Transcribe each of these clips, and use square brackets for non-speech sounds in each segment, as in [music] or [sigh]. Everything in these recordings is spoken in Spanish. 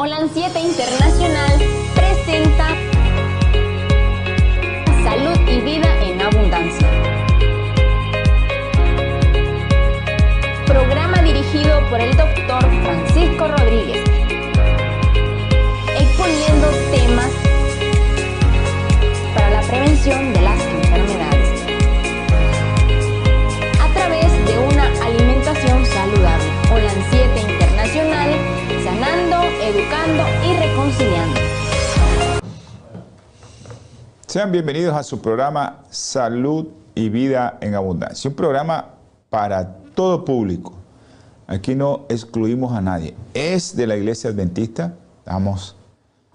Holan 7 Internacional presenta Salud y Vida en Abundancia. Programa dirigido por el doctor Francisco Rodríguez, exponiendo temas para la prevención de Sean bienvenidos a su programa Salud y Vida en Abundancia. Un programa para todo público. Aquí no excluimos a nadie. Es de la iglesia adventista, damos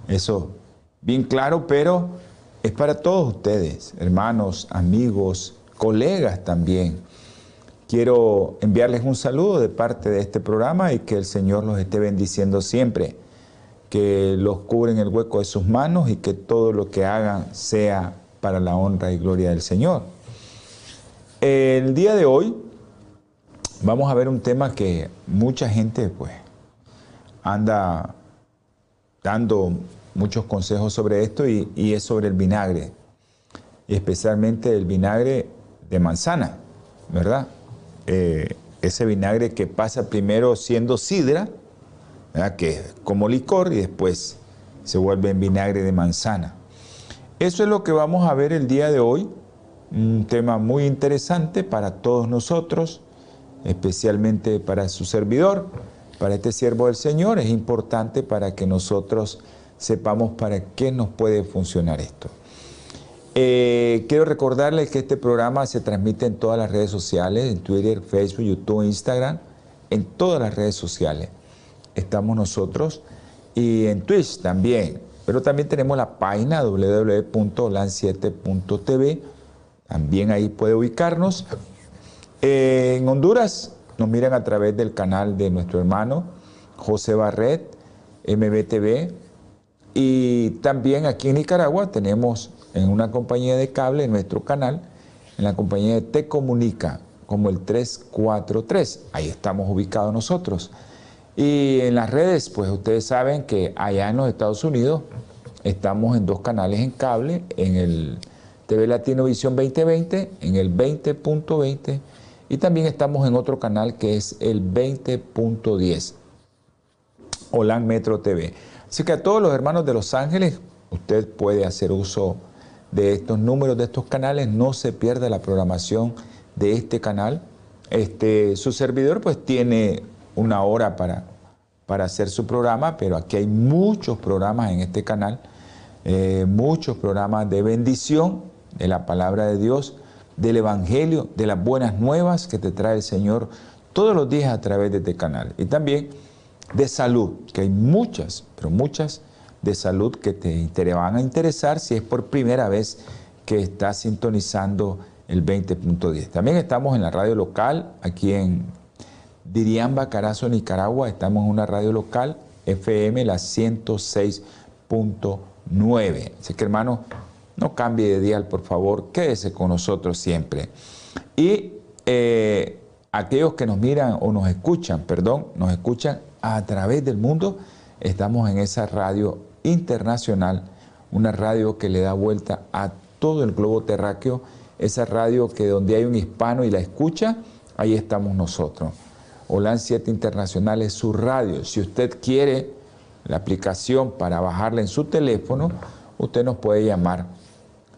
eso bien claro, pero es para todos ustedes, hermanos, amigos, colegas también. Quiero enviarles un saludo de parte de este programa y que el Señor los esté bendiciendo siempre, que los cubren el hueco de sus manos y que todo lo que hagan sea para la honra y gloria del Señor. El día de hoy vamos a ver un tema que mucha gente pues anda dando muchos consejos sobre esto y, es sobre el vinagre, y especialmente el vinagre de manzana, ¿verdad? Eh, ese vinagre que pasa primero siendo sidra, que es como licor y después se vuelve en vinagre de manzana. Eso es lo que vamos a ver el día de hoy, un tema muy interesante para todos nosotros, especialmente para su servidor, para este siervo del Señor, es importante para que nosotros sepamos para qué nos puede funcionar esto. Eh, quiero recordarles que este programa se transmite en todas las redes sociales, en Twitter, Facebook, YouTube, Instagram, en todas las redes sociales. Estamos nosotros y en Twitch también. Pero también tenemos la página www.lan7.tv. También ahí puede ubicarnos. En Honduras nos miran a través del canal de nuestro hermano José Barret, MBTV. Y también aquí en Nicaragua tenemos en una compañía de cable, en nuestro canal, en la compañía de Te Comunica, como el 343. Ahí estamos ubicados nosotros. Y en las redes, pues ustedes saben que allá en los Estados Unidos estamos en dos canales en cable, en el TV Latino Visión 2020, en el 20.20, y también estamos en otro canal que es el 20.10, Holan Metro TV. Así que a todos los hermanos de Los Ángeles, usted puede hacer uso de estos números, de estos canales, no se pierda la programación de este canal. Este, su servidor pues tiene una hora para, para hacer su programa, pero aquí hay muchos programas en este canal, eh, muchos programas de bendición de la palabra de Dios, del Evangelio, de las buenas nuevas que te trae el Señor todos los días a través de este canal. Y también de salud, que hay muchas, pero muchas de salud que te, van a interesar si es por primera vez que estás sintonizando el 20.10. También estamos en la radio local, aquí en Diriamba, Carazo, Nicaragua. Estamos en una radio local, FM, la 106.9. Así que hermano, no cambie de dial, por favor, quédese con nosotros siempre. Y eh, aquellos que nos miran o nos escuchan, perdón, nos escuchan a través del mundo, estamos en esa radio internacional, una radio que le da vuelta a todo el globo terráqueo, esa radio que donde hay un hispano y la escucha, ahí estamos nosotros. Holan 7 Internacional es su radio. Si usted quiere la aplicación para bajarla en su teléfono, usted nos puede llamar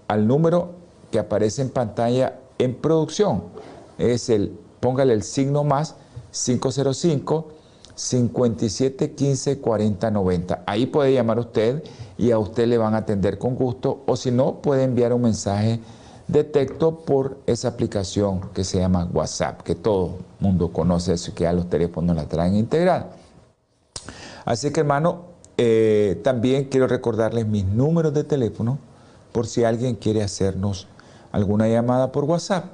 al número que aparece en pantalla en producción. Es el, póngale el signo más 505 57 15 40 90. Ahí puede llamar usted y a usted le van a atender con gusto o si no puede enviar un mensaje de texto por esa aplicación que se llama WhatsApp, que todo mundo conoce eso y que ya los teléfonos la traen integrada. Así que hermano, eh, también quiero recordarles mis números de teléfono por si alguien quiere hacernos alguna llamada por WhatsApp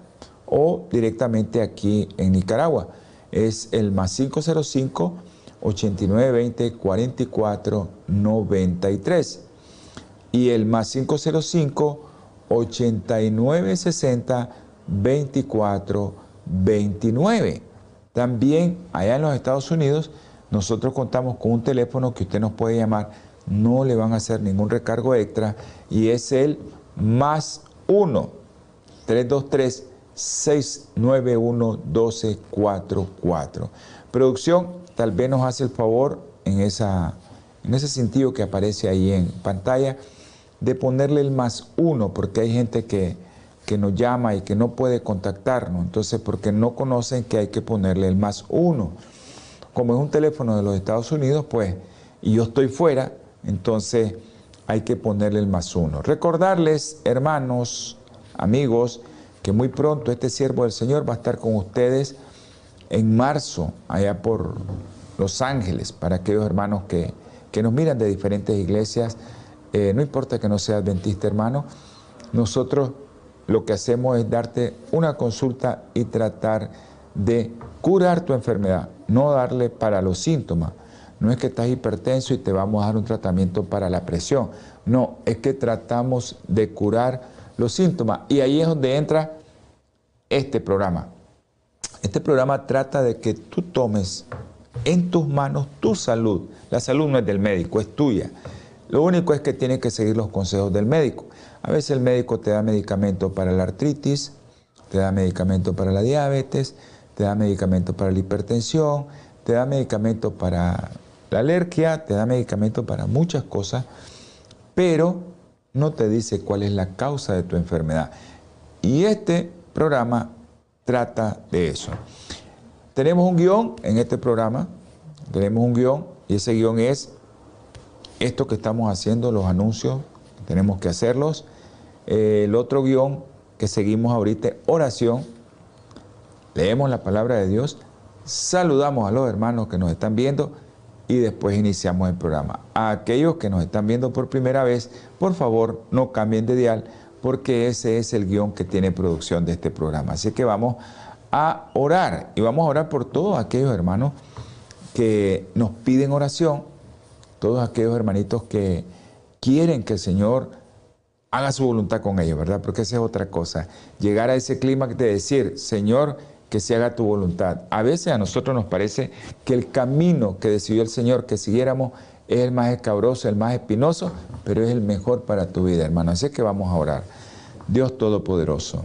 o directamente aquí en Nicaragua es el más 505 8920 44 93 y el más 505 8960 24 29. También allá en los Estados Unidos nosotros contamos con un teléfono que usted nos puede llamar, no le van a hacer ningún recargo extra y es el más 1 323 691 1244. Producción, tal vez nos hace el favor en, esa, en ese sentido que aparece ahí en pantalla de ponerle el más uno, porque hay gente que, que nos llama y que no puede contactarnos, entonces porque no conocen que hay que ponerle el más uno. Como es un teléfono de los Estados Unidos, pues, y yo estoy fuera, entonces hay que ponerle el más uno. Recordarles, hermanos, amigos, que muy pronto este siervo del Señor va a estar con ustedes en marzo, allá por Los Ángeles, para aquellos hermanos que, que nos miran de diferentes iglesias. Eh, no importa que no sea adventista, hermano, nosotros lo que hacemos es darte una consulta y tratar de curar tu enfermedad, no darle para los síntomas. No es que estás hipertenso y te vamos a dar un tratamiento para la presión. No, es que tratamos de curar los síntomas. Y ahí es donde entra este programa. Este programa trata de que tú tomes en tus manos tu salud. La salud no es del médico, es tuya. Lo único es que tienes que seguir los consejos del médico. A veces el médico te da medicamento para la artritis, te da medicamento para la diabetes, te da medicamento para la hipertensión, te da medicamento para la alergia, te da medicamento para muchas cosas, pero no te dice cuál es la causa de tu enfermedad. Y este programa trata de eso. Tenemos un guion en este programa, tenemos un guion y ese guion es esto que estamos haciendo, los anuncios, tenemos que hacerlos. Eh, el otro guion que seguimos ahorita, oración, leemos la palabra de Dios, saludamos a los hermanos que nos están viendo y después iniciamos el programa. A aquellos que nos están viendo por primera vez, por favor no cambien de dial porque ese es el guion que tiene producción de este programa. Así que vamos a orar y vamos a orar por todos aquellos hermanos que nos piden oración, todos aquellos hermanitos que quieren que el Señor haga su voluntad con ellos, ¿verdad? Porque esa es otra cosa. Llegar a ese clima de decir, Señor, que se haga tu voluntad. A veces a nosotros nos parece que el camino que decidió el Señor que siguiéramos es el más escabroso, el más espinoso, pero es el mejor para tu vida, hermano. Así que vamos a orar. Dios Todopoderoso,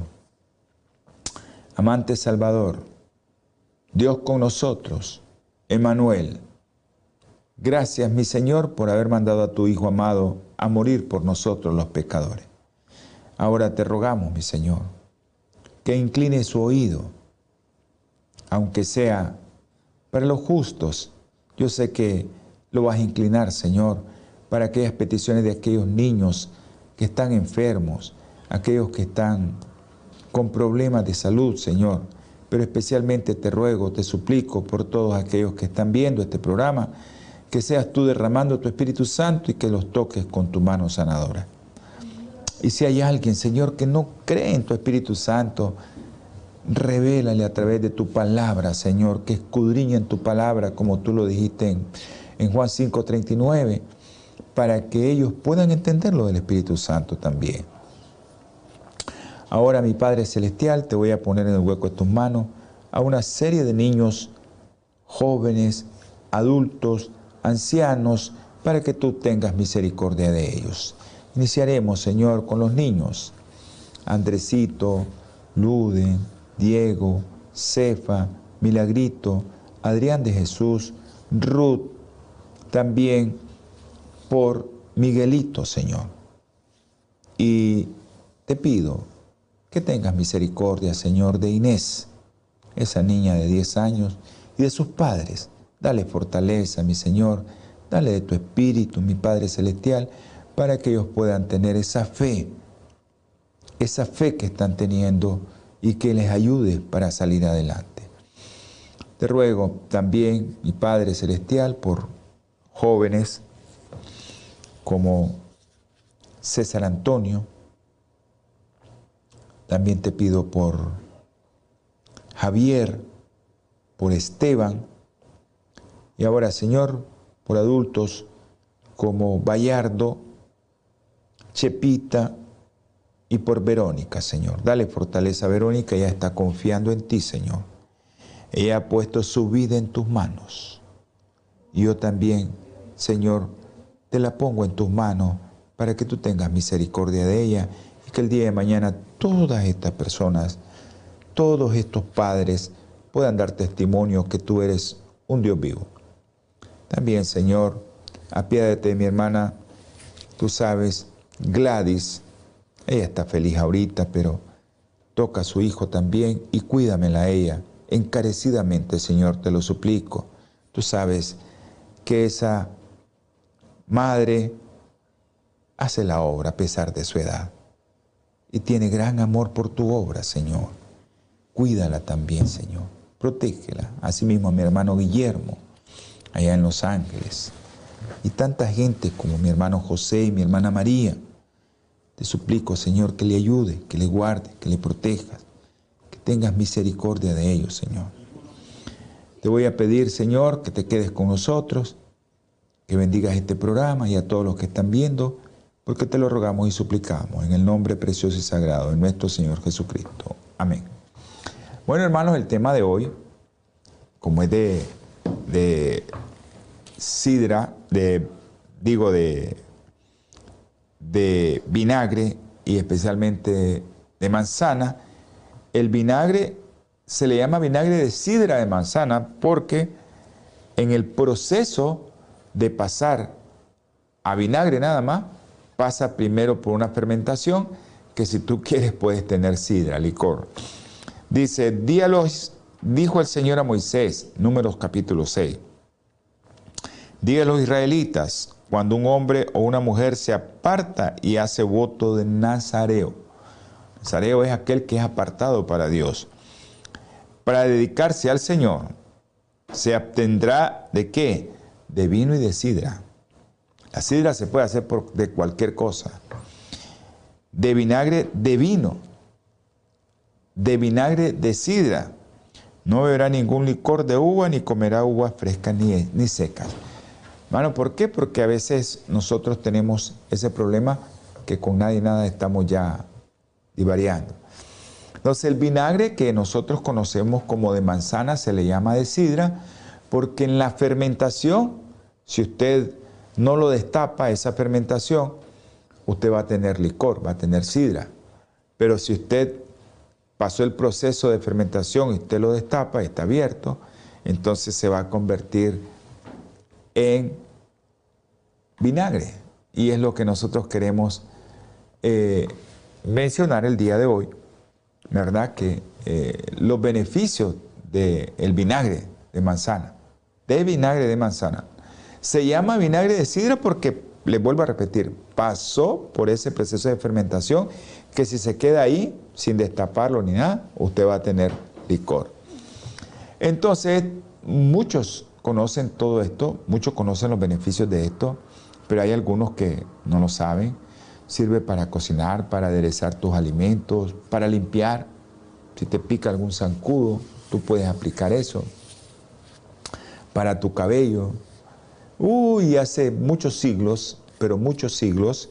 amante Salvador, Dios con nosotros, Emanuel. Gracias, mi Señor, por haber mandado a tu Hijo amado a morir por nosotros los pecadores. Ahora te rogamos, mi Señor, que incline su oído, aunque sea para los justos. Yo sé que lo vas a inclinar, Señor, para aquellas peticiones de aquellos niños que están enfermos, aquellos que están con problemas de salud, Señor. Pero especialmente te ruego, te suplico por todos aquellos que están viendo este programa, que seas tú derramando tu Espíritu Santo y que los toques con tu mano sanadora. Y si hay alguien, Señor, que no cree en tu Espíritu Santo, revélale a través de tu palabra, Señor, que escudriña en tu palabra, como tú lo dijiste en, en Juan 5:39, para que ellos puedan entender lo del Espíritu Santo también. Ahora, mi Padre Celestial, te voy a poner en el hueco de tus manos a una serie de niños, jóvenes, adultos, ancianos, para que tú tengas misericordia de ellos. Iniciaremos, Señor, con los niños. Andresito, Luden, Diego, Cefa, Milagrito, Adrián de Jesús, Ruth, también por Miguelito, Señor. Y te pido que tengas misericordia, Señor, de Inés, esa niña de 10 años, y de sus padres. Dale fortaleza, mi Señor, dale de tu Espíritu, mi Padre Celestial, para que ellos puedan tener esa fe, esa fe que están teniendo y que les ayude para salir adelante. Te ruego también, mi Padre Celestial, por jóvenes como César Antonio. También te pido por Javier, por Esteban. Y ahora, Señor, por adultos como Bayardo, Chepita y por Verónica, Señor. Dale fortaleza a Verónica, ella está confiando en ti, Señor. Ella ha puesto su vida en tus manos Y yo también, Señor, te la pongo en tus manos para que tú tengas misericordia de ella y que el día de mañana todas estas personas, todos estos padres puedan dar testimonio que tú eres un Dios vivo. También, Señor, apiádate de mi hermana, tú sabes, Gladys, ella está feliz ahorita, pero toca a su hijo también y cuídamela a ella. Encarecidamente, Señor, te lo suplico. Tú sabes que esa madre hace la obra a pesar de su edad y tiene gran amor por tu obra, Señor. Cuídala también, Señor. Protégela. Asimismo a mi hermano Guillermo, allá en Los Ángeles. Y tanta gente como mi hermano José y mi hermana María. Te suplico, Señor, que le ayude, que le guarde, que le protejas, que tengas misericordia de ellos, Señor. Te voy a pedir, Señor, que te quedes con nosotros, que bendigas este programa y a todos los que están viendo porque te lo rogamos y suplicamos en el nombre precioso y sagrado de nuestro Señor Jesucristo. Amén. Bueno, hermanos, el tema de hoy, como es de, de sidra, de, digo, de, de vinagre y especialmente de manzana, el vinagre se le llama vinagre de sidra de manzana porque en el proceso de pasar a vinagre nada más, pasa primero por una fermentación que si tú quieres puedes tener sidra, licor. Dice, dijo el Señor a Moisés, números capítulo 6, diga a los israelitas, cuando un hombre o una mujer se aparta y hace voto de Nazareo, Nazareo es aquel que es apartado para Dios, para dedicarse al Señor, se abstendrá de qué? De vino y de sidra la sidra se puede hacer de cualquier cosa. De vinagre de vino. De vinagre de sidra. No beberá ningún licor de uva ni comerá uvas frescas ni, ni secas. Bueno, ¿por qué? Porque a veces nosotros tenemos ese problema que con nadie nada estamos ya divariando. Entonces el vinagre que nosotros conocemos como de manzana se le llama de sidra porque en la fermentación, si usted no lo destapa esa fermentación, usted va a tener licor, va a tener sidra. Pero si usted pasó el proceso de fermentación y usted lo destapa está abierto, entonces se va a convertir en vinagre. Y es lo que nosotros queremos eh, mencionar el día de hoy, ¿verdad? Que eh, los beneficios del vinagre de manzana, de vinagre de manzana. Se llama vinagre de sidra porque, le vuelvo a repetir, pasó por ese proceso de fermentación que si se queda ahí sin destaparlo ni nada, usted va a tener licor. Entonces, muchos conocen todo esto, muchos conocen los beneficios de esto, pero hay algunos que no lo saben. Sirve para cocinar, para aderezar tus alimentos, para limpiar. Si te pica algún zancudo, tú puedes aplicar eso. Para tu cabello, Uy, hace muchos siglos, pero muchos siglos,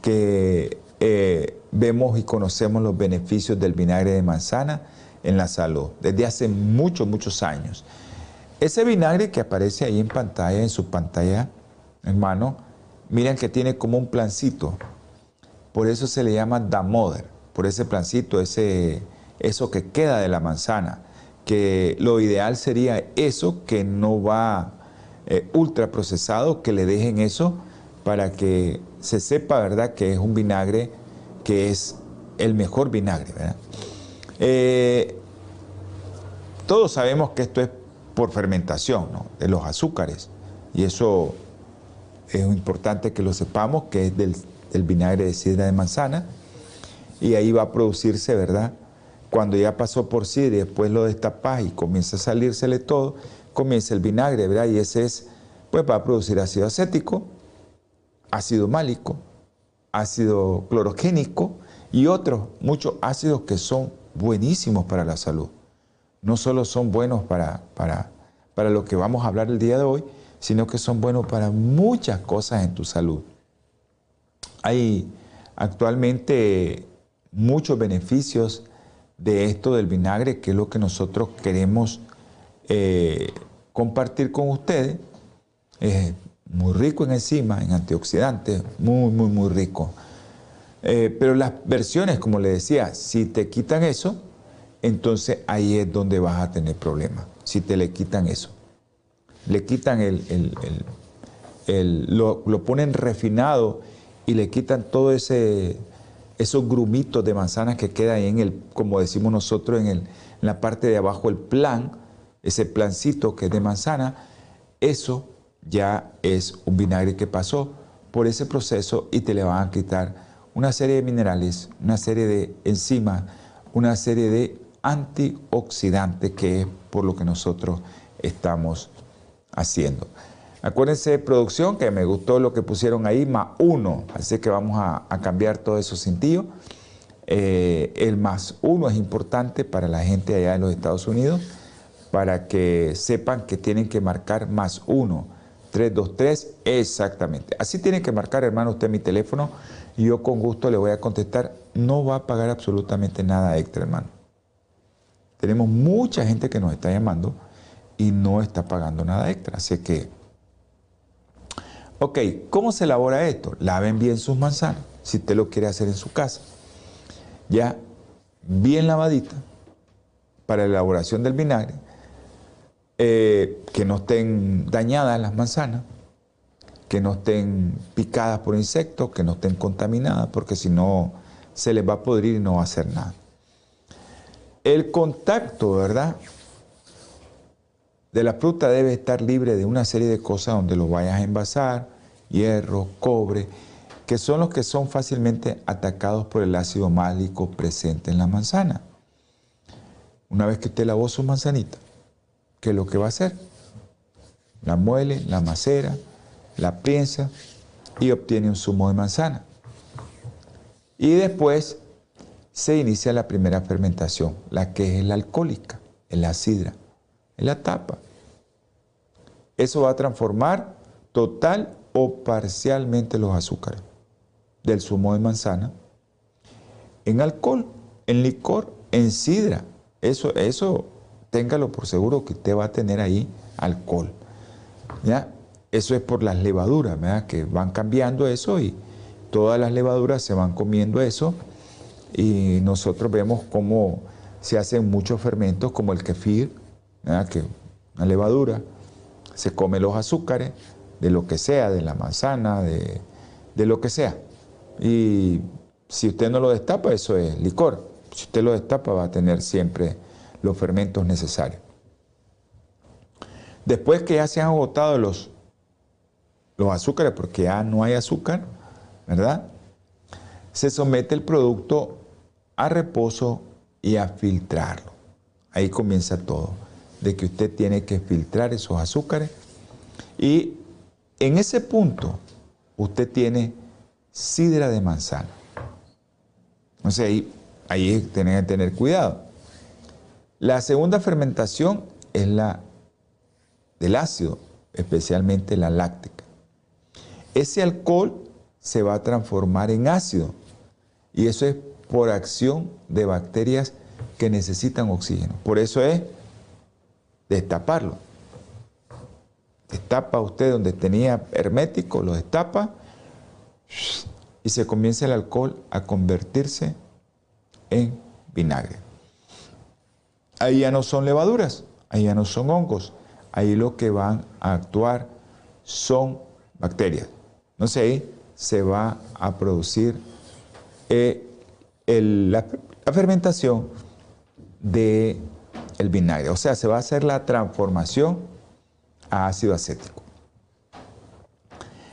que eh, vemos y conocemos los beneficios del vinagre de manzana en la salud, desde hace muchos, muchos años. Ese vinagre que aparece ahí en pantalla, en su pantalla, hermano, miren que tiene como un plancito. Por eso se le llama damoder, por ese plancito, ese, eso que queda de la manzana. Que lo ideal sería eso que no va eh, ultra procesado, que le dejen eso para que se sepa, ¿verdad?, que es un vinagre que es el mejor vinagre, ¿verdad? Eh, todos sabemos que esto es por fermentación, ¿no? De los azúcares. Y eso es importante que lo sepamos, que es del, vinagre de sidra de manzana. Y ahí va a producirse, ¿verdad? Cuando ya pasó por sidra y después lo destapas y comienza a salírsele todo, comienza el vinagre, ¿verdad? Y ese es, pues va a producir ácido acético, ácido málico, ácido clorogénico y otros muchos ácidos que son buenísimos para la salud. No solo son buenos para, para, para lo que vamos a hablar el día de hoy, sino que son buenos para muchas cosas en tu salud. Hay actualmente muchos beneficios de esto del vinagre, que es lo que nosotros queremos eh, compartir con ustedes. es muy rico en enzimas, en antioxidantes, muy, muy, muy rico. Eh, pero las versiones, como le decía, si te quitan eso, entonces ahí es donde vas a tener problemas. Si te le quitan eso. Le quitan el, lo, ponen refinado y le quitan todo ese esos grumitos de manzanas que quedan ahí en el, como decimos nosotros, en, el, en la parte de abajo, el plan, ese plancito que es de manzana, eso ya es un vinagre que pasó por ese proceso y te le van a quitar una serie de minerales, una serie de enzimas, una serie de antioxidantes que es por lo que nosotros estamos haciendo. Acuérdense, producción, que me gustó lo que pusieron ahí, más uno, así que vamos a, cambiar todo eso sentido. Eh, el más uno es importante para la gente allá en los Estados Unidos, para que sepan que tienen que marcar más uno. 323, exactamente. Así tiene que marcar, hermano, usted mi teléfono y yo con gusto le voy a contestar. No va a pagar absolutamente nada extra, hermano. Tenemos mucha gente que nos está llamando y no está pagando nada extra. Así que, ok, ¿cómo se elabora esto? Laven bien sus manzanas, si usted lo quiere hacer en su casa. Ya bien lavadita para la elaboración del vinagre eh, que no estén dañadas las manzanas, que no estén picadas por insectos, que no estén contaminadas, porque si no se les va a podrir y no va a hacer nada. El contacto, ¿verdad? De la fruta debe estar libre de una serie de cosas donde lo vayas a envasar, hierro, cobre, que son los que son fácilmente atacados por el ácido málico presente en la manzana. Una vez que usted lavó su manzanita, ¿qué es lo que va a hacer? La muele, la macera, la piensa y obtiene un zumo de manzana. Y después se inicia la primera fermentación, la que es la alcohólica, en la sidra, en la tapa. Eso va a transformar total o parcialmente los azúcares del zumo de manzana en alcohol, en licor, en sidra. Eso, eso téngalo por seguro que usted va a tener ahí alcohol. ¿ya? Eso es por las levaduras, ¿verdad? que van cambiando eso y todas las levaduras se van comiendo eso y nosotros vemos cómo se hacen muchos fermentos como el kefir, ¿verdad? que una levadura se come los azúcares de lo que sea, de la manzana, de, de lo que sea. Y si usted no lo destapa, eso es licor. Si usted lo destapa, va a tener siempre los fermentos necesarios. Después que ya se han agotado los, los azúcares, porque ya no hay azúcar, ¿verdad? Se somete el producto a reposo y a filtrarlo. Ahí comienza todo, de que usted tiene que filtrar esos azúcares y en ese punto usted tiene sidra de manzana. O sea, ahí, ahí que tener cuidado. La segunda fermentación es la del ácido, especialmente la láctica. Ese alcohol se va a transformar en ácido y eso es por acción de bacterias que necesitan oxígeno. Por eso es destaparlo. Destapa usted donde tenía hermético, lo destapa y se comienza el alcohol a convertirse en vinagre ahí ya no son levaduras, ahí ya no son hongos, ahí lo que van a actuar son bacterias. Sé, ahí se va a producir eh, la, fermentación del el vinagre, o sea, se va a hacer la transformación a ácido acético.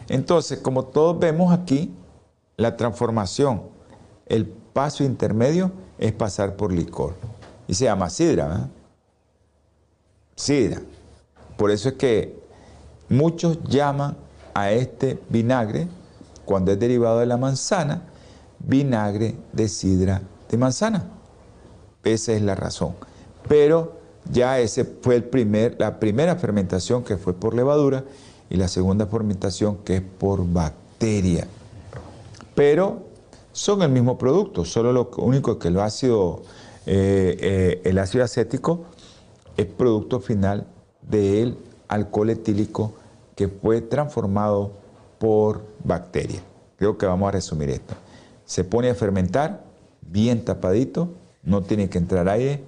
Entonces, como todos vemos aquí, la transformación, el paso intermedio es pasar por licor y se llama sidra. Sidra. Por eso es que muchos llaman a este vinagre, cuando es derivado de la manzana, vinagre de sidra de manzana. Esa es la razón. Pero ya ese fue el primer, la primera fermentación que fue por levadura y la segunda fermentación que es por bacteria. Pero son el mismo producto, solo lo único que el ácido eh, eh, el ácido acético es producto final del alcohol etílico que fue transformado por bacterias. Creo que vamos a resumir esto. Se pone a fermentar, bien tapadito, no tiene que entrar aire,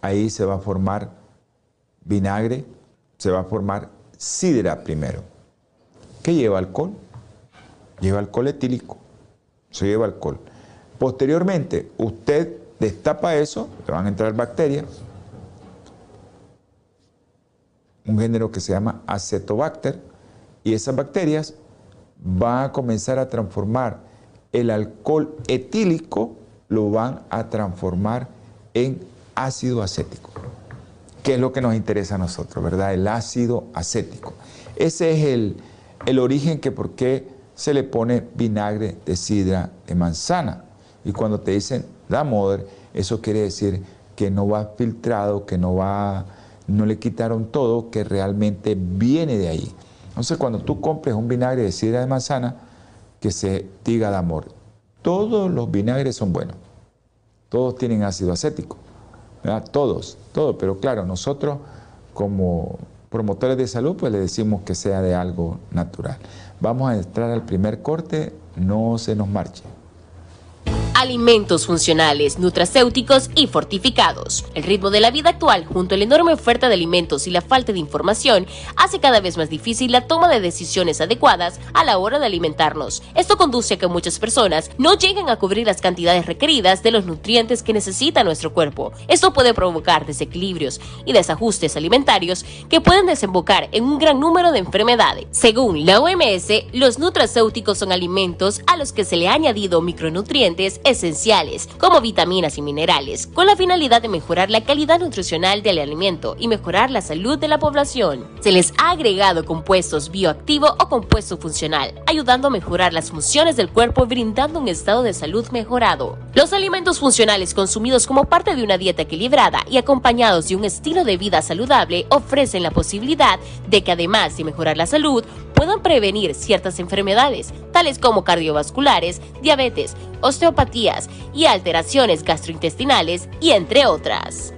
ahí se va a formar vinagre, se va a formar sidra primero. ¿Qué lleva alcohol? Lleva alcohol etílico, se lleva alcohol. Posteriormente, usted destapa eso, le van a entrar bacterias, un género que se llama acetobacter, y esas bacterias van a comenzar a transformar el alcohol etílico, lo van a transformar en ácido acético, que es lo que nos interesa a nosotros, ¿verdad? El ácido acético. Ese es el, el origen que por qué se le pone vinagre de sidra de manzana. Y cuando te dicen la moder, eso quiere decir que no va filtrado, que no va, no le quitaron todo, que realmente viene de ahí. Entonces, cuando tú compres un vinagre de sidra de manzana, que se diga de amor. Todos los vinagres son buenos. Todos tienen ácido acético. Todos, todos. Pero claro, nosotros como promotores de salud, pues le decimos que sea de algo natural. Vamos a entrar al primer corte, no se nos marche alimentos funcionales, nutracéuticos y fortificados. El ritmo de la vida actual, junto a la enorme oferta de alimentos y la falta de información, hace cada vez más difícil la toma de decisiones adecuadas a la hora de alimentarnos. Esto conduce a que muchas personas no lleguen a cubrir las cantidades requeridas de los nutrientes que necesita nuestro cuerpo. Esto puede provocar desequilibrios y desajustes alimentarios que pueden desembocar en un gran número de enfermedades. Según la OMS, los nutracéuticos son alimentos a los que se le ha añadido micronutrientes esenciales, como vitaminas y minerales, con la finalidad de mejorar la calidad nutricional del alimento y mejorar la salud de la población. Se les ha agregado compuestos bioactivo o compuesto funcional, ayudando a mejorar las funciones del cuerpo brindando un estado de salud mejorado. Los alimentos funcionales consumidos como parte de una dieta equilibrada y acompañados de un estilo de vida saludable ofrecen la posibilidad de que además de mejorar la salud, puedan prevenir ciertas enfermedades, tales como cardiovasculares, diabetes, y alteraciones gastrointestinales, y entre otras.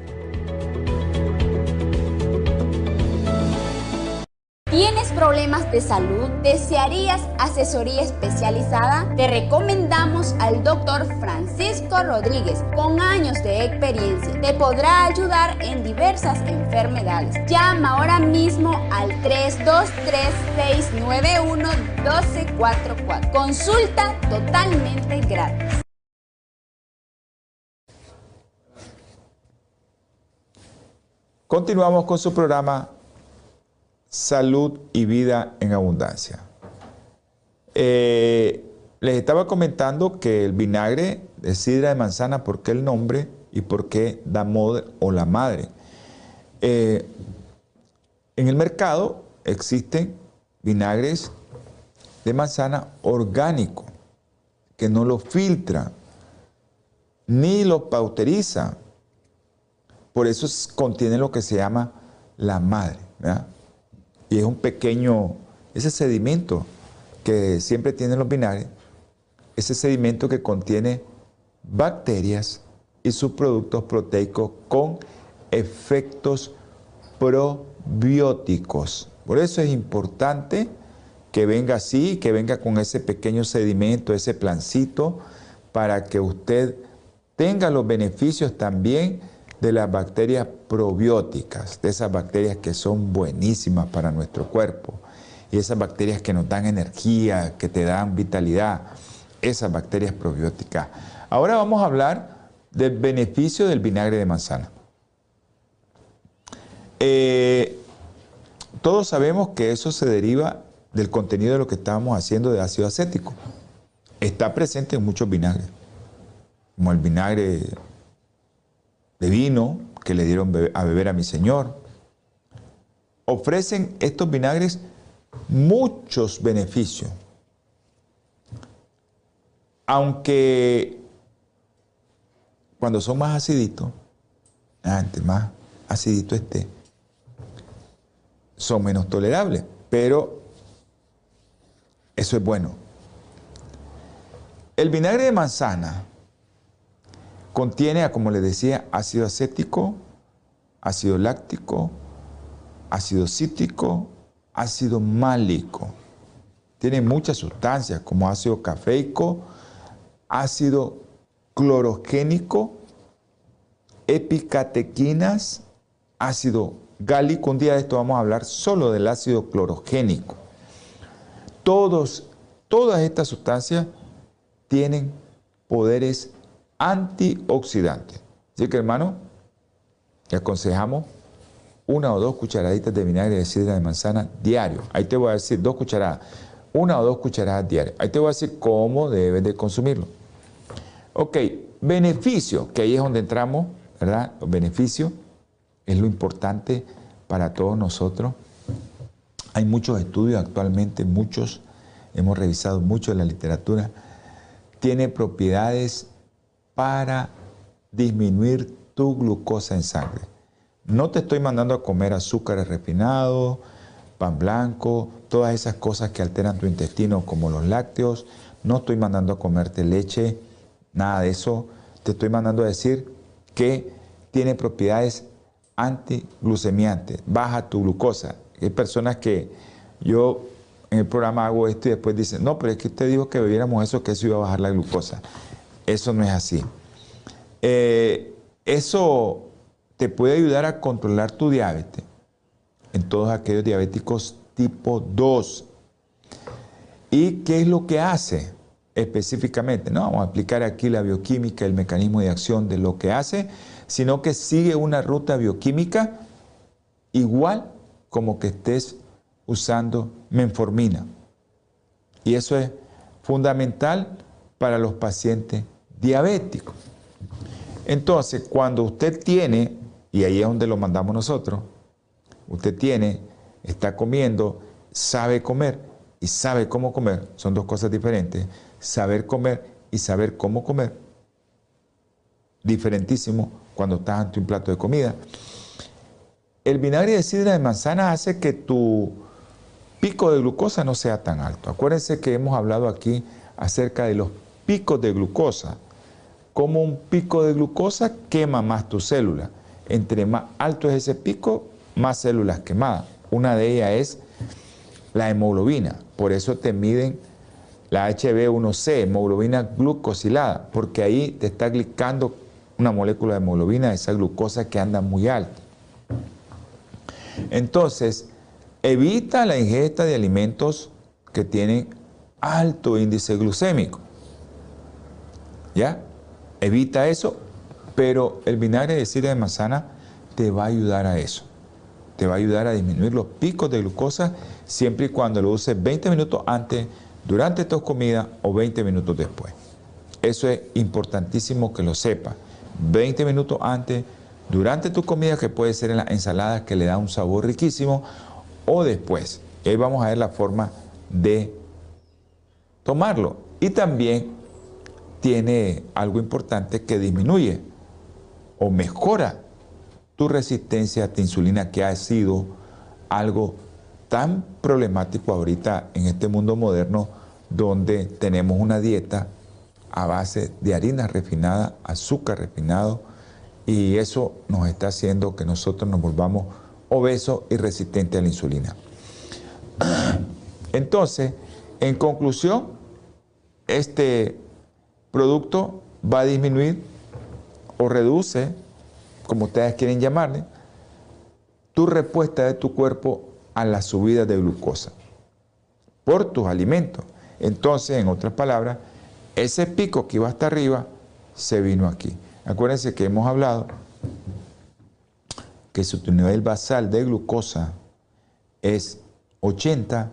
¿Tienes problemas de salud? ¿Desearías asesoría especializada? Te recomendamos al doctor Francisco Rodríguez, con años de experiencia. Te podrá ayudar en diversas enfermedades. Llama ahora mismo al 323-691-1244. Consulta totalmente gratis. Continuamos con su programa salud y vida en abundancia. Eh, les estaba comentando que el vinagre de sidra de manzana, ¿por qué el nombre y por qué da moda o la madre? Eh, en el mercado existen vinagres de manzana orgánico, que no lo filtran, ni lo pauterizan. Por eso contiene lo que se llama la madre. ¿verdad? y es un pequeño, ese sedimento que siempre tienen los vinagres, ese sedimento que contiene bacterias y sus productos proteicos con efectos probióticos. Por eso es importante que venga así, que venga con ese pequeño sedimento, ese plancito, para que usted tenga los beneficios también de las bacterias probióticas, de esas bacterias que son buenísimas para nuestro cuerpo y esas bacterias que nos dan energía, que te dan vitalidad, esas bacterias probióticas. Ahora vamos a hablar del beneficio del vinagre de manzana. Eh, todos sabemos que eso se deriva del contenido de lo que estábamos haciendo de ácido acético. Está presente en muchos vinagres, como el vinagre de vino que le dieron a beber a mi Señor. Ofrecen estos vinagres muchos beneficios. Aunque cuando son más aciditos, antes más acidito esté, son menos tolerables, pero eso es bueno. El vinagre de manzana Contiene, como les decía, ácido acético, ácido láctico, ácido cítrico, ácido málico. Tiene muchas sustancias como ácido cafeico, ácido clorogénico, epicatequinas, ácido gálico. Un día de esto vamos a hablar solo del ácido clorogénico. Todos, todas estas sustancias tienen poderes antioxidantes. Así que hermano, te aconsejamos una o dos cucharaditas de vinagre de sidra de manzana diario. Ahí te voy a decir dos cucharadas, una o dos cucharadas diarias. Ahí te voy a decir cómo debes de consumirlo. Ok, beneficio, que ahí es donde entramos, ¿verdad? Los beneficios es lo importante para todos nosotros. Hay muchos estudios actualmente, muchos, hemos revisado mucho en la literatura, tiene propiedades para disminuir tu glucosa en sangre. No te estoy mandando a comer azúcares refinados, pan blanco, todas esas cosas que alteran tu intestino como los lácteos. No estoy mandando a comerte leche, nada de eso. Te estoy mandando a decir que tiene propiedades antiglucemiantes, baja tu glucosa. Hay personas que yo en el programa hago esto y después dicen, no, pero es que usted dijo que bebiéramos eso, que eso iba a bajar la glucosa. Eso no es así. Eh, eso te puede ayudar a controlar tu diabetes en todos aquellos diabéticos tipo 2. ¿Y qué es lo que hace específicamente? No vamos a explicar aquí la bioquímica, el mecanismo de acción de lo que hace, sino que sigue una ruta bioquímica igual como que estés usando menformina. Y eso es fundamental para los pacientes diabéticos. Entonces, cuando usted tiene, y ahí es donde lo mandamos nosotros, usted tiene, está comiendo, sabe comer y sabe cómo comer, son dos cosas diferentes, saber comer y saber cómo comer, diferentísimo cuando estás ante un plato de comida. El vinagre de sidra de manzana hace que tu pico de glucosa no sea tan alto. Acuérdense que hemos hablado aquí acerca de los picos de glucosa como un pico de glucosa quema más tu célula. Entre más alto es ese pico, más células quemadas. Una de ellas es la hemoglobina. Por eso te miden la HB1C, hemoglobina glucosilada, porque ahí te está glicando una molécula de hemoglobina, esa glucosa que anda muy alta. Entonces, evita la ingesta de alimentos que tienen alto índice glucémico. ¿Ya? Evita eso, pero el vinagre de sidra de manzana te va a ayudar a eso. Te va a ayudar a disminuir los picos de glucosa siempre y cuando lo uses 20 minutos antes, durante tu comida o 20 minutos después. Eso es importantísimo que lo sepas. 20 minutos antes, durante tu comida, que puede ser en la ensalada que le da un sabor riquísimo, o después. Y ahí vamos a ver la forma de tomarlo. Y también tiene algo importante que disminuye o mejora tu resistencia a insulina que ha sido algo tan problemático ahorita en este mundo moderno donde tenemos una dieta a base de harina refinada, azúcar refinado y eso nos está haciendo que nosotros nos volvamos obesos y resistentes a la insulina. [clears throat] Entonces, en conclusión, este producto va a disminuir o reduce, como ustedes quieren llamarle, tu respuesta de tu cuerpo a la subida de glucosa por tus alimentos. Entonces, en otras palabras, ese pico que iba hasta arriba se vino aquí. Acuérdense que hemos hablado que si tu nivel basal de glucosa es 80,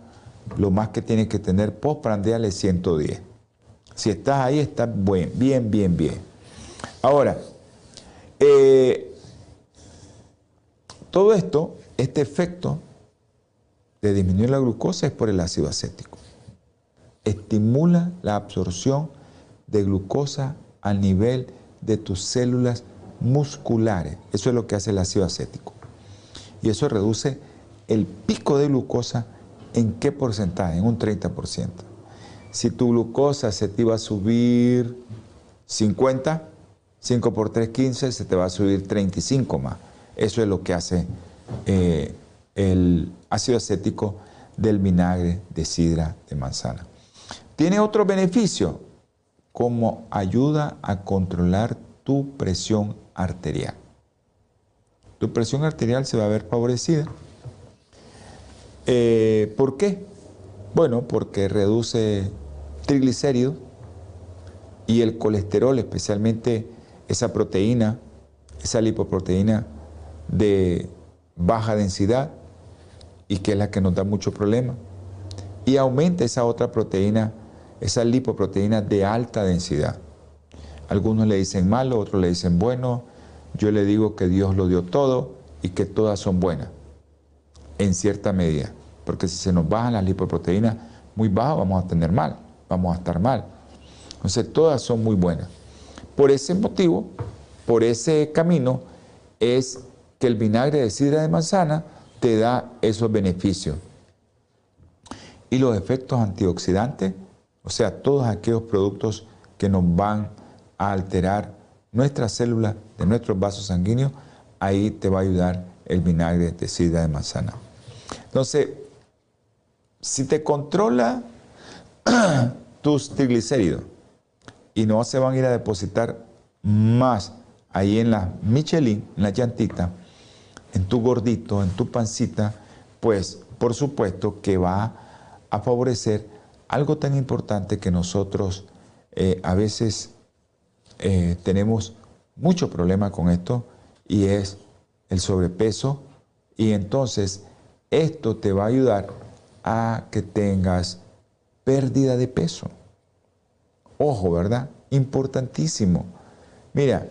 lo más que tienes que tener postprandial es 110. Si estás ahí, estás bien, bien, bien, bien. Ahora, eh, todo esto, este efecto de disminuir la glucosa es por el ácido acético. Estimula la absorción de glucosa a nivel de tus células musculares. Eso es lo que hace el ácido acético. Y eso reduce el pico de glucosa en qué porcentaje? En un 30%. Si tu glucosa se te iba a subir 50, 5 por 3, 15, se te va a subir 35 más. Eso es lo que hace eh, el ácido acético del vinagre de sidra de manzana. Tiene otro beneficio, como ayuda a controlar tu presión arterial. Tu presión arterial se va a ver favorecida. Eh, ¿Por qué? Bueno, porque reduce triglicéridos y el colesterol, especialmente esa proteína, esa lipoproteína de baja densidad y que es la que nos da mucho problema. Y aumenta esa otra proteína, esa lipoproteína de alta densidad. Algunos le dicen malo, otros le dicen bueno. Yo le digo que Dios lo dio todo y que todas son buenas, en cierta medida. Porque si se nos bajan las lipoproteínas muy bajas, vamos a tener mal, vamos a estar mal. Entonces, todas son muy buenas. Por ese motivo, por ese camino, es que el vinagre de sidra de manzana te da esos beneficios. Y los efectos antioxidantes, o sea, todos aquellos productos que nos van a alterar nuestras células de nuestros vasos sanguíneos, ahí te va a ayudar el vinagre de sidra de manzana. Entonces, si te controla [clears throat] tus triglicéridos. Y no se van a ir a depositar más ahí en la Michelin, en la llantita, en tu gordito, en tu pancita, pues por supuesto que va a favorecer algo tan importante que nosotros eh, a veces eh, tenemos mucho problema con esto y es el sobrepeso. Y entonces esto te va a ayudar a que tengas pérdida de peso. Ojo, ¿verdad? Importantísimo. Mira,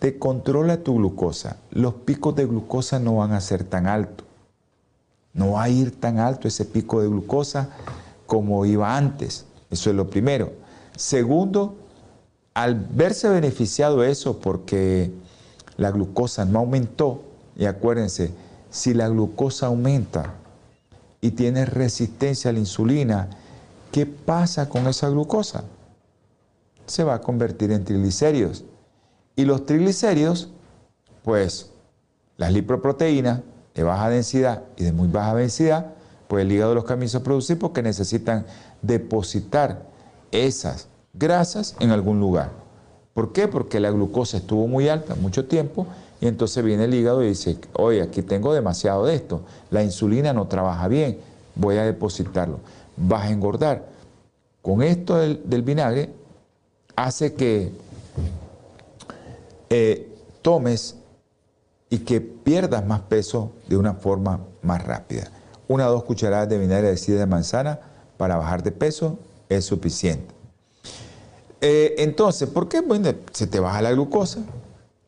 te controla tu glucosa. Los picos de glucosa no van a ser tan altos. No va a ir tan alto ese pico de glucosa como iba antes. Eso es lo primero. Segundo, al verse beneficiado eso porque la glucosa no aumentó, y acuérdense, si la glucosa aumenta y tienes resistencia a la insulina, ¿qué pasa con esa glucosa? Se va a convertir en triglicéridos. Y los triglicéridos, pues las lipoproteínas de baja densidad y de muy baja densidad, pues el hígado los comienza a producir porque necesitan depositar esas grasas en algún lugar. ¿Por qué? Porque la glucosa estuvo muy alta mucho tiempo y entonces viene el hígado y dice, oye, aquí tengo demasiado de esto, la insulina no trabaja bien, voy a depositarlo, vas a engordar. Con esto del, vinagre hace que eh, tomes y que pierdas más peso de una forma más rápida. Una o dos cucharadas de vinagre de sidra de manzana para bajar de peso es suficiente. Eh, entonces, ¿por qué? Bueno, se te baja la glucosa,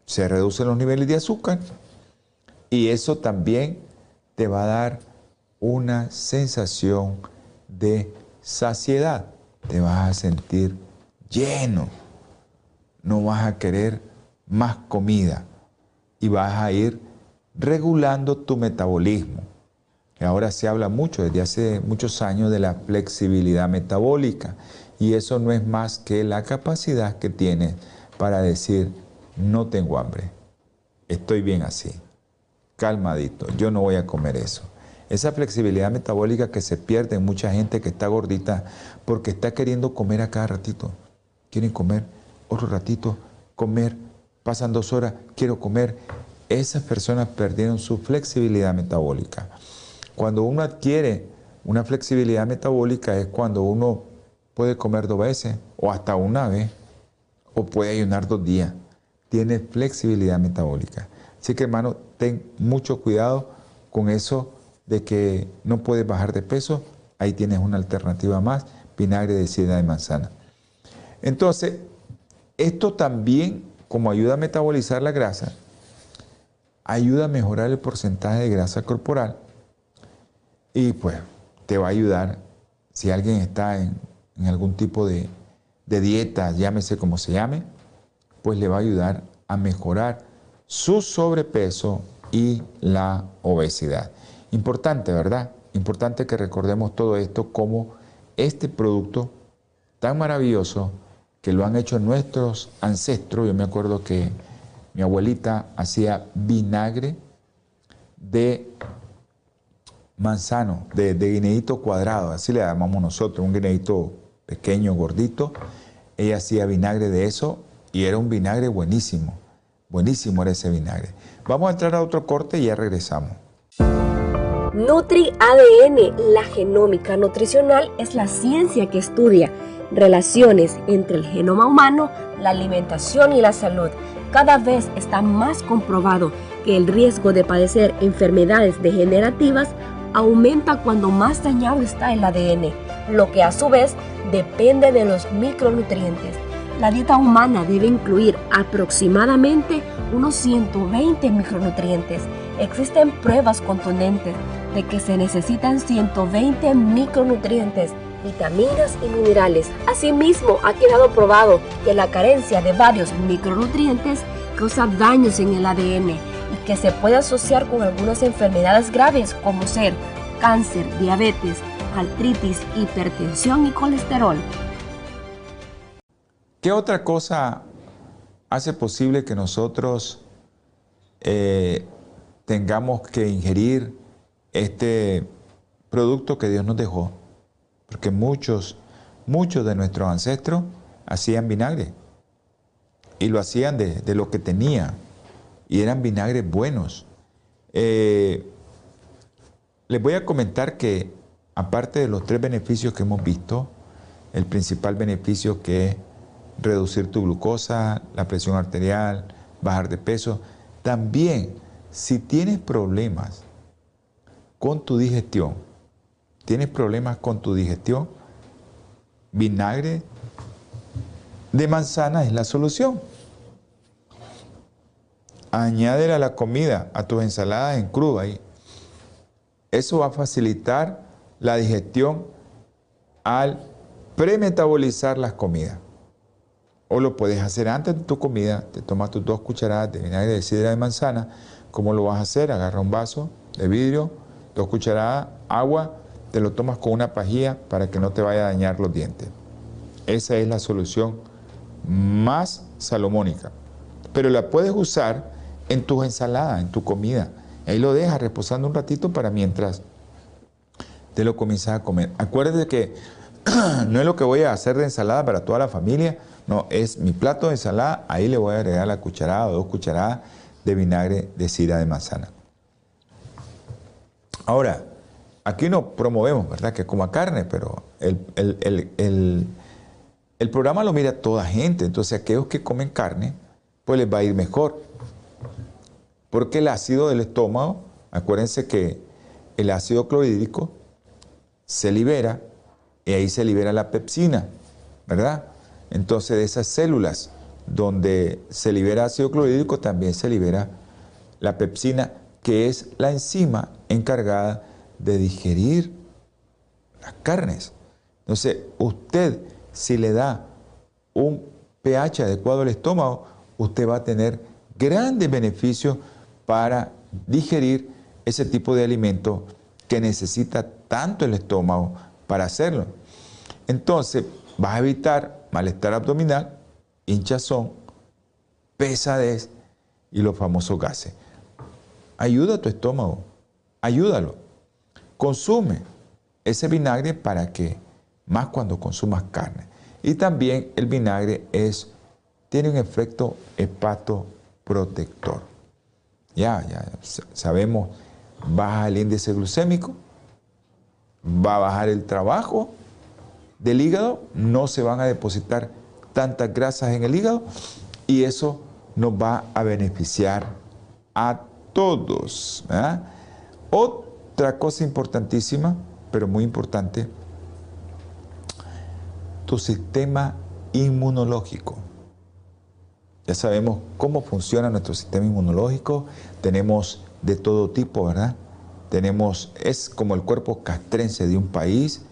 se reducen los niveles de azúcar y eso también te va a dar una sensación de saciedad. Te vas a sentir lleno. No vas a querer más comida y vas a ir regulando tu metabolismo. Ahora se habla mucho, desde hace muchos años, de la flexibilidad metabólica. Y eso no es más que la capacidad que tienes para decir, no tengo hambre, estoy bien así, calmadito, yo no voy a comer eso. Esa flexibilidad metabólica que se pierde en mucha gente que está gordita porque está queriendo comer a cada ratito. Quieren comer otro ratito, comer pasan dos horas, quiero comer. Esas personas perdieron su flexibilidad metabólica. Cuando uno adquiere una flexibilidad metabólica es cuando uno puede comer dos veces o hasta una vez o puede ayunar dos días. Tiene flexibilidad metabólica. Así que hermano, ten mucho cuidado con eso de que no puedes bajar de peso. Ahí tienes una alternativa más, vinagre de sidra de manzana. Entonces, esto también como ayuda a metabolizar la grasa, ayuda a mejorar el porcentaje de grasa corporal y pues te va a ayudar si alguien está en, algún tipo de, de dieta, llámese como se llame, pues le va a ayudar a mejorar su sobrepeso y la obesidad. Importante, ¿verdad? Importante que recordemos todo esto como este producto tan maravilloso que lo han hecho nuestros ancestros. Yo me acuerdo que mi abuelita hacía vinagre de manzano, de, de guineíto cuadrado, así le llamamos nosotros, un guineíto pequeño, gordito. Ella hacía vinagre de eso y era un vinagre buenísimo. Buenísimo era ese vinagre. Vamos a entrar a otro corte y ya regresamos. Nutri ADN, la genómica nutricional, es la ciencia que estudia relaciones entre el genoma humano, la alimentación y la salud. Cada vez está más comprobado que el riesgo de padecer enfermedades degenerativas aumenta cuando más dañado está el ADN, lo que a su vez depende de los micronutrientes. La dieta humana debe incluir aproximadamente unos 120 micronutrientes. Existen pruebas contundentes de que se necesitan 120 micronutrientes, vitaminas y minerales. Asimismo, ha quedado probado que la carencia de varios micronutrientes causa daños en el ADN y que se puede asociar con algunas enfermedades graves como ser cáncer, diabetes, artritis, hipertensión y colesterol. ¿Qué otra cosa hace posible que nosotros eh, tengamos que ingerir este producto que Dios nos dejó? Porque muchos, muchos de nuestros ancestros hacían vinagre y lo hacían de, lo que tenían y eran vinagres buenos. Eh, les voy a comentar que aparte de los tres beneficios que hemos visto, el principal beneficio que es reducir tu glucosa, la presión arterial, bajar de peso. También, si tienes problemas con tu digestión, tienes problemas con tu digestión, vinagre de manzana es la solución. Añádele a la comida, a tus ensaladas en crudo ahí. Eso va a facilitar la digestión al premetabolizar las comidas. O lo puedes hacer antes de tu comida, te tomas tus dos cucharadas de vinagre de sidra de manzana. ¿Cómo lo vas a hacer? Agarra un vaso de vidrio, dos cucharadas, agua, te lo tomas con una pajilla para que no te vaya a dañar los dientes. Esa es la solución más salomónica. Pero la puedes usar en tus ensaladas, en tu comida. Ahí lo dejas reposando un ratito para mientras te lo comienzas a comer. Acuérdate que [clears throat] no es lo que voy a hacer de ensalada para toda la familia, no, es mi plato de ensalada, ahí le voy a agregar la cucharada o dos cucharadas de vinagre de sidra de manzana. Ahora, aquí no promovemos, ¿verdad?, que coma carne, pero el, el programa lo mira toda gente, entonces aquellos que comen carne, pues les va a ir mejor. Porque el ácido del estómago, acuérdense que el ácido clorhídrico se libera y ahí se libera la pepsina, ¿verdad? Entonces de esas células donde se libera ácido clorhídrico también se libera la pepsina, que es la enzima encargada de digerir las carnes. Entonces, usted si le da un pH adecuado al estómago, usted va a tener grandes beneficios para digerir ese tipo de alimento que necesita tanto el estómago para hacerlo. Entonces, vas a evitar malestar abdominal, hinchazón, pesadez y los famosos gases. Ayuda a tu estómago, ayúdalo. Consume ese vinagre para que, más cuando consumas carne. Y también el vinagre es, tiene un efecto hepatoprotector. Ya, ya sabemos, baja el índice glucémico, va a bajar el trabajo del hígado, no se van a depositar tantas grasas en el hígado y eso nos va a beneficiar a todos. Otra cosa importantísima, pero muy importante, tu sistema inmunológico. Ya sabemos cómo funciona nuestro sistema inmunológico, tenemos de todo tipo, ¿verdad? Tenemos, es como el cuerpo castrense de un país,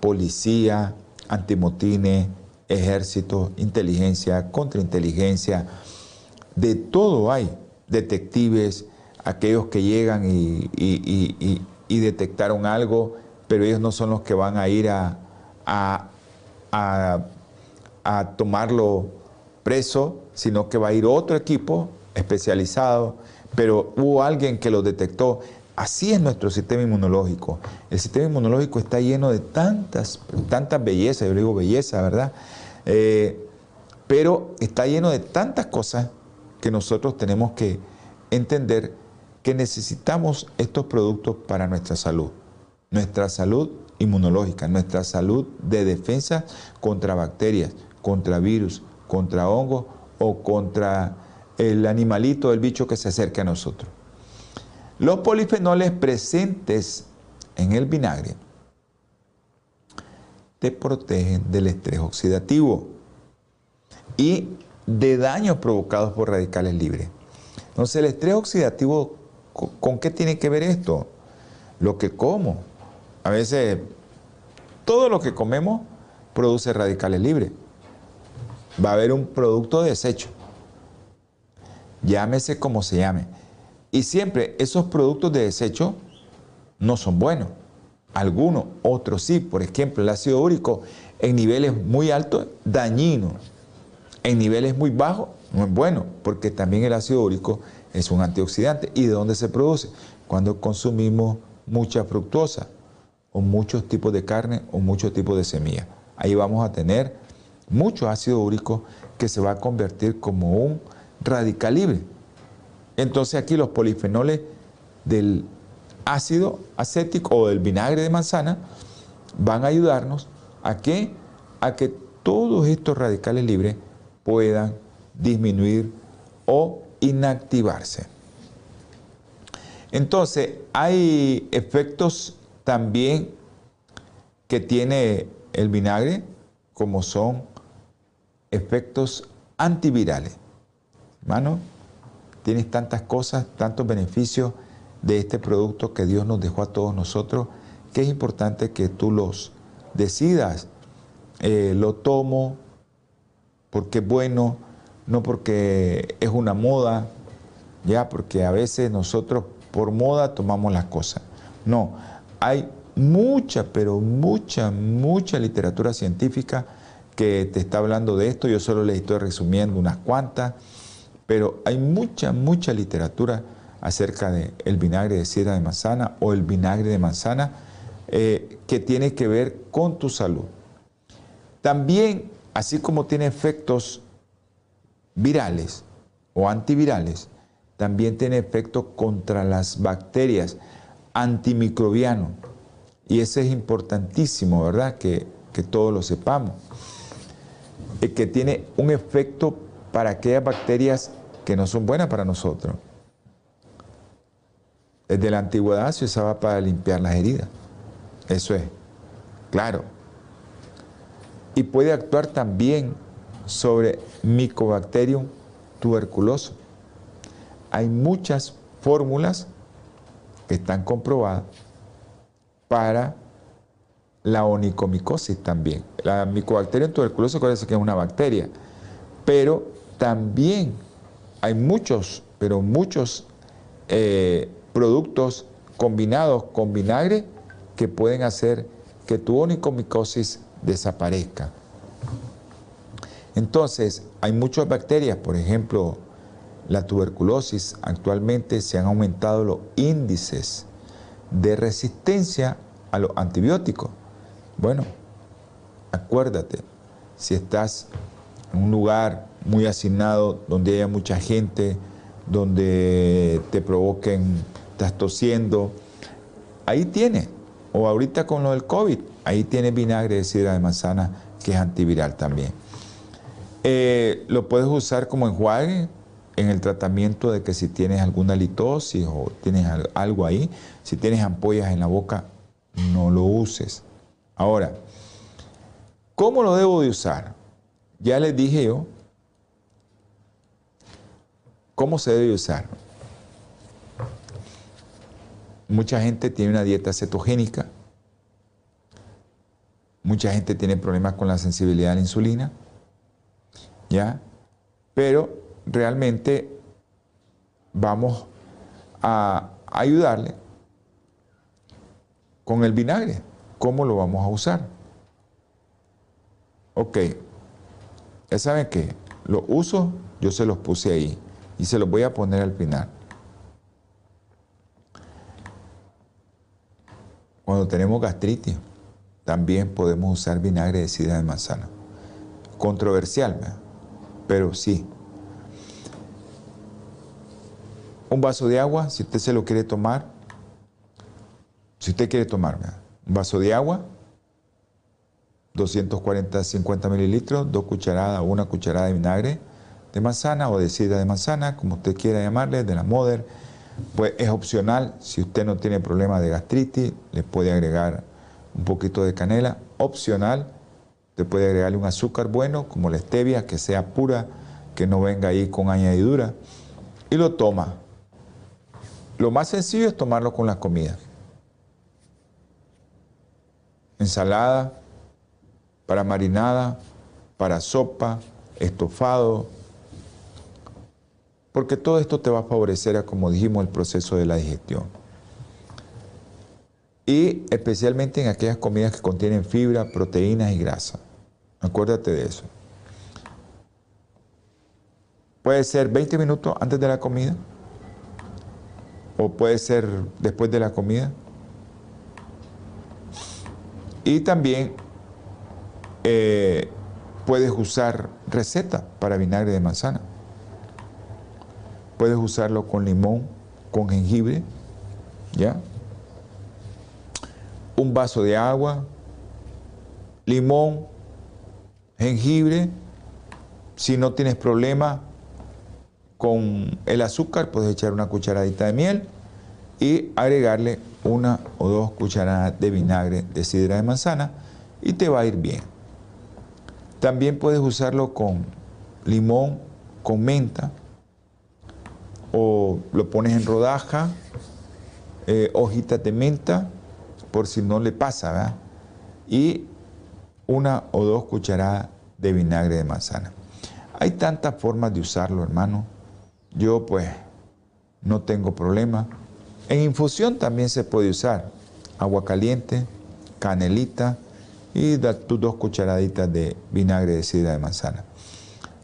policía, antimotines, ejército, inteligencia, contrainteligencia, de todo hay, detectives, aquellos que llegan y, detectaron algo, pero ellos no son los que van a ir a, a tomarlo preso, sino que va a ir otro equipo especializado, pero hubo alguien que lo detectó. Así es nuestro sistema inmunológico. El sistema inmunológico está lleno de tantas, tantas bellezas, yo digo belleza, ¿verdad? Eh, pero está lleno de tantas cosas que nosotros tenemos que entender que necesitamos estos productos para nuestra salud. Nuestra salud inmunológica, nuestra salud de defensa contra bacterias, contra virus, contra hongos o contra el animalito, el bicho que se acerca a nosotros. Los polifenoles presentes en el vinagre te protegen del estrés oxidativo y de daños provocados por radicales libres. Entonces, el estrés oxidativo, ¿con qué tiene que ver esto? Lo que como. A veces, todo lo que comemos produce radicales libres. Va a haber un producto de desecho. Llámese como se llame. Y siempre esos productos de desecho no son buenos. Algunos, otros sí. Por ejemplo, el ácido úrico en niveles muy altos, dañino. En niveles muy bajos, no es bueno, porque también el ácido úrico es un antioxidante. ¿Y de dónde se produce? Cuando consumimos mucha fructosa, o muchos tipos de carne, o muchos tipos de semillas. Ahí vamos a tener mucho ácido úrico que se va a convertir como un radical libre. Entonces aquí los polifenoles del ácido acético o del vinagre de manzana van a ayudarnos a que, a que todos estos radicales libres puedan disminuir o inactivarse. Entonces, hay efectos también que tiene el vinagre, como son efectos antivirales. Hermano, tienes tantas cosas, tantos beneficios de este producto que Dios nos dejó a todos nosotros, que es importante que tú los decidas. Eh, lo tomo porque es bueno, no porque es una moda, ya, porque a veces nosotros por moda tomamos las cosas. No, hay mucha, pero mucha, mucha literatura científica que te está hablando de esto. Yo solo les estoy resumiendo unas cuantas, pero hay mucha, mucha literatura acerca del el vinagre de sidra de manzana o el vinagre de manzana eh, que tiene que ver con tu salud. También, así como tiene efectos virales o antivirales, también tiene efectos contra las bacterias, antimicrobiano. Y ese es importantísimo, ¿verdad? Que, que todos lo sepamos. Eh, que tiene un efecto para aquellas bacterias que no son buenas para nosotros. Desde la antigüedad se usaba para limpiar las heridas. Eso es, claro. Y puede actuar también sobre Mycobacterium tuberculoso. Hay muchas fórmulas que están comprobadas para la onicomicosis también. La Mycobacterium tuberculoso, que es una bacteria, pero también hay muchos, pero muchos eh, productos combinados con vinagre que pueden hacer que tu onicomicosis desaparezca. Entonces, hay muchas bacterias, por ejemplo, la tuberculosis, actualmente se han aumentado los índices de resistencia a los antibióticos. Bueno, acuérdate, si estás en un lugar muy asignado donde haya mucha gente, donde te provoquen, estás tosiendo, ahí tiene. O ahorita con lo del COVID, ahí tiene vinagre de sidra de manzana que es antiviral también. Eh, lo puedes usar como enjuague en el tratamiento de que si tienes alguna litosis o tienes algo ahí, si tienes ampollas en la boca, no lo uses. Ahora, ¿cómo lo debo de usar? Ya les dije yo cómo se debe usar. Mucha gente tiene una dieta cetogénica, mucha gente tiene problemas con la sensibilidad a la insulina, ¿ya? Pero realmente vamos a ayudarle con el vinagre. ¿Cómo lo vamos a usar? Ok, ya saben que los usos yo se los puse ahí y se los voy a poner al final. Cuando tenemos gastritis, también podemos usar vinagre de sidra de manzana. Controversial, pero sí. Un vaso de agua, si usted se lo quiere tomar, si usted quiere tomar un vaso de agua, 240, 50 mililitros, dos cucharadas, una cucharada de vinagre de manzana o de sidra de manzana, como usted quiera llamarle, de la Moder, pues es opcional. Si usted no tiene problema de gastritis, le puede agregar un poquito de canela, opcional. Te puede agregarle un azúcar bueno, como la stevia, que sea pura, que no venga ahí con añadidura, y lo toma. Lo más sencillo es tomarlo con la comida. Ensalada, para marinada, para sopa, estofado, porque todo esto te va a favorecer, como dijimos, el proceso de la digestión. Y especialmente en aquellas comidas que contienen fibra, proteínas y grasa. Acuérdate de eso. Puede ser 20 minutos antes de la comida o puede ser después de la comida. Y también eh, puedes usar receta para vinagre de manzana. Puedes usarlo con limón, con jengibre, ¿ya? Un vaso de agua, limón, jengibre. Si no tienes problema con el azúcar, puedes echar una cucharadita de miel y agregarle una o dos cucharadas de vinagre de sidra de manzana y te va a ir bien. También puedes usarlo con limón, con menta, o lo pones en rodaja, eh, hojitas de menta, por si no le pasa, ¿verdad? Y una o dos cucharadas de vinagre de manzana. Hay tantas formas de usarlo, hermano. Yo pues no tengo problema. En infusión también se puede usar agua caliente, canelita y tus dos cucharaditas de vinagre de sidra de manzana.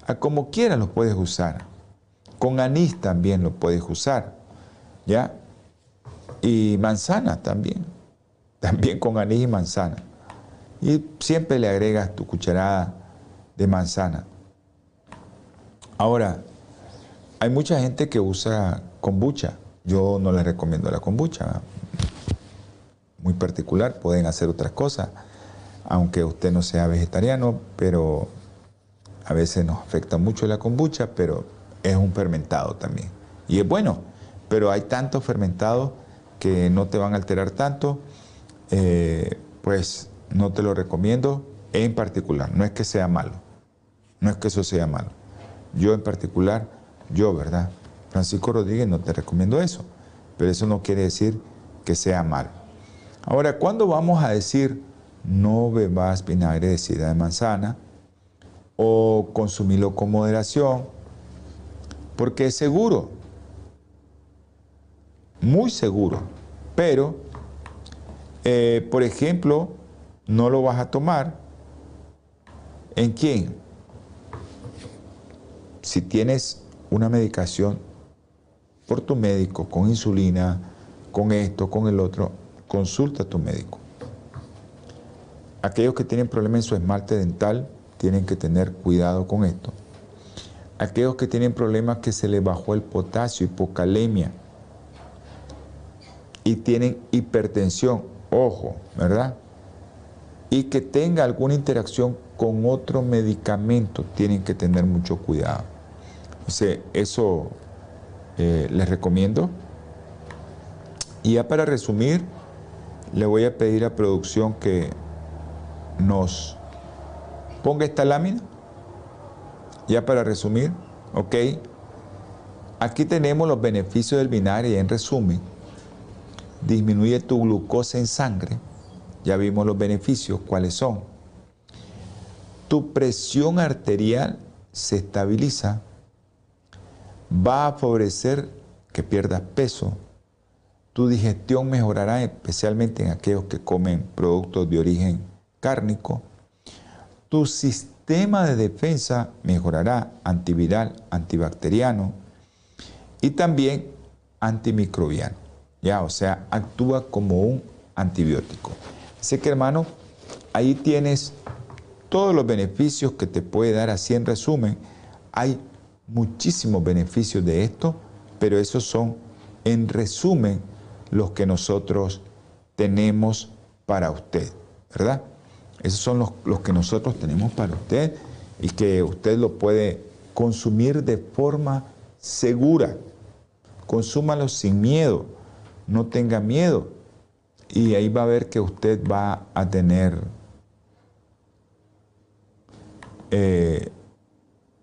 A como quieras lo puedes usar. Con anís también lo puedes usar, ¿ya? Y manzana también, también con anís y manzana. Y siempre le agregas tu cucharada de manzana. Ahora, hay mucha gente que usa kombucha. Yo no les recomiendo la kombucha. Muy particular, pueden hacer otras cosas, aunque usted no sea vegetariano, pero a veces nos afecta mucho la kombucha, pero es un fermentado también. Y es bueno, pero hay tantos fermentados que no te van a alterar tanto, eh, pues no te lo recomiendo en particular. No es que sea malo, no es que eso sea malo. Yo en particular, yo, ¿verdad? Francisco Rodríguez no te recomiendo eso, pero eso no quiere decir que sea malo. Ahora, ¿cuándo vamos a decir no bebas vinagre de sidra de manzana o consumirlo con moderación? porque es seguro, muy seguro, pero, eh, por ejemplo, no lo vas a tomar en quién? Si tienes una medicación por tu médico, con insulina, con esto, con el otro, consulta a tu médico. Aquellos que tienen problemas en su esmalte dental tienen que tener cuidado con esto aquellos que tienen problemas que se les bajó el potasio, hipocalemia, y tienen hipertensión, ojo, ¿verdad? Y que tenga alguna interacción con otro medicamento, tienen que tener mucho cuidado. Sea, eso eh, les recomiendo. Y ya para resumir, le voy a pedir a producción que nos ponga esta lámina ya para resumir, ¿ok? Aquí tenemos los beneficios del vinagre y en resumen, disminuye tu glucosa en sangre. Ya vimos los beneficios, cuáles son. Tu presión arterial se estabiliza. Va a favorecer que pierdas peso. Tu digestión mejorará especialmente en aquellos que comen productos de origen cárnico. Tu sistema de defensa mejorará antiviral, antibacteriano y también antimicrobiano. Ya, o sea, actúa como un antibiótico. Así que hermano, ahí tienes todos los beneficios que te puede dar así en resumen. Hay muchísimos beneficios de esto, pero esos son en resumen los que nosotros tenemos para usted, ¿verdad? Esos son los, los que nosotros tenemos para usted y que usted lo puede consumir de forma segura. Consúmalo sin miedo, no tenga miedo. Y ahí va a ver que usted va a tener eh,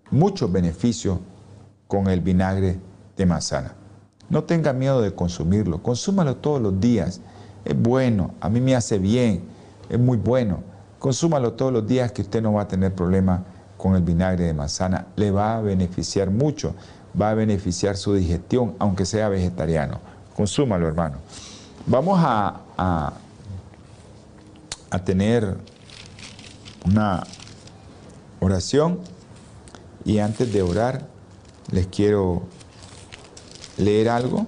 muchos beneficios con el vinagre de manzana. No tenga miedo de consumirlo, consúmalo todos los días. Es bueno, a mí me hace bien, es muy bueno. Consúmalo todos los días que usted no va a tener problema con el vinagre de manzana. Le va a beneficiar mucho, va a beneficiar su digestión, aunque sea vegetariano. Consúmalo, hermano. Vamos a, a, tener una oración y antes de orar les quiero leer algo.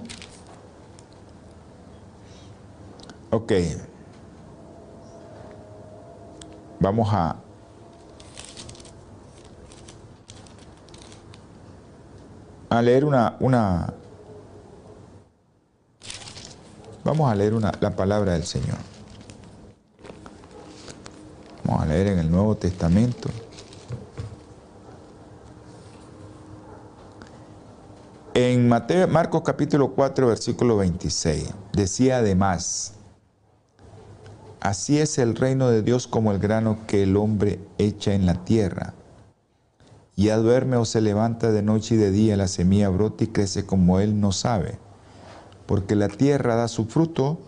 Ok. Vamos a... a leer una, una... Vamos a leer una, la palabra del Señor. Vamos a leer en el Nuevo Testamento. En Mateo, Marcos capítulo 4, versículo 26, decía además, así es el reino de Dios como el grano que el hombre echa en la tierra. Ya duerme o se levanta de noche y de día, la semilla brota y crece como él no sabe, porque la tierra da su fruto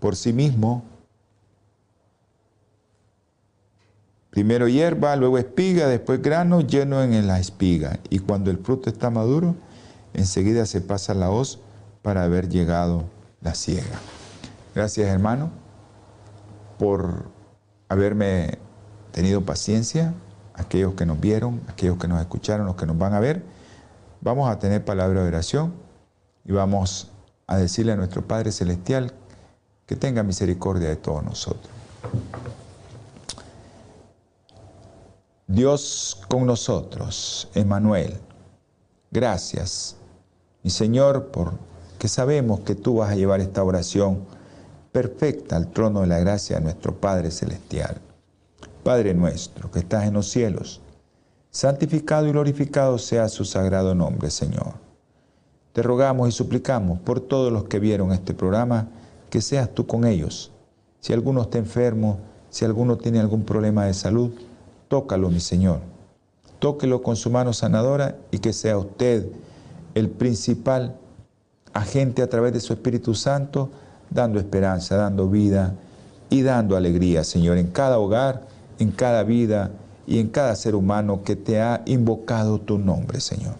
por sí mismo, Primero hierba, luego espiga, después grano lleno en la espiga. Y cuando el fruto está maduro, enseguida se pasa la hoz para haber llegado la siega. Gracias hermano por haberme tenido paciencia, aquellos que nos vieron, aquellos que nos escucharon, los que nos van a ver. Vamos a tener palabra de oración y vamos a decirle a nuestro Padre Celestial que tenga misericordia de todos nosotros. Dios con nosotros, Emmanuel. Gracias, mi Señor, porque sabemos que tú vas a llevar esta oración perfecta al trono de la gracia de nuestro Padre Celestial. Padre nuestro, que estás en los cielos, santificado y glorificado sea su sagrado nombre, Señor. Te rogamos y suplicamos por todos los que vieron este programa, que seas tú con ellos. Si alguno está enfermo, si alguno tiene algún problema de salud, Tócalo, mi Señor. Tóquelo con su mano sanadora y que sea usted el principal agente a través de su Espíritu Santo, dando esperanza, dando vida y dando alegría, Señor, en cada hogar, en cada vida y en cada ser humano que te ha invocado tu nombre, Señor.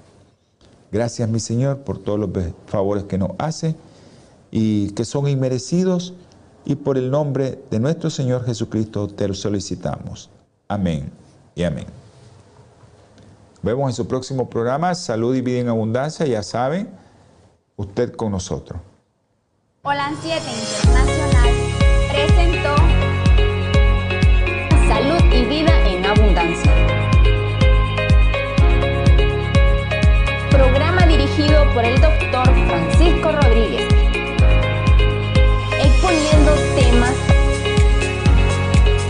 Gracias, mi Señor, por todos los favores que nos hace y que son inmerecidos y por el nombre de nuestro Señor Jesucristo te lo solicitamos. Amén y amén. Vemos en su próximo programa Salud y Vida en Abundancia. Ya saben, usted con nosotros. Hola 7 Internacional por el doctor Francisco Rodríguez, exponiendo temas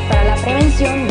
para la prevención